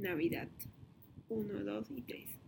Navidad. 1, 2 y 3.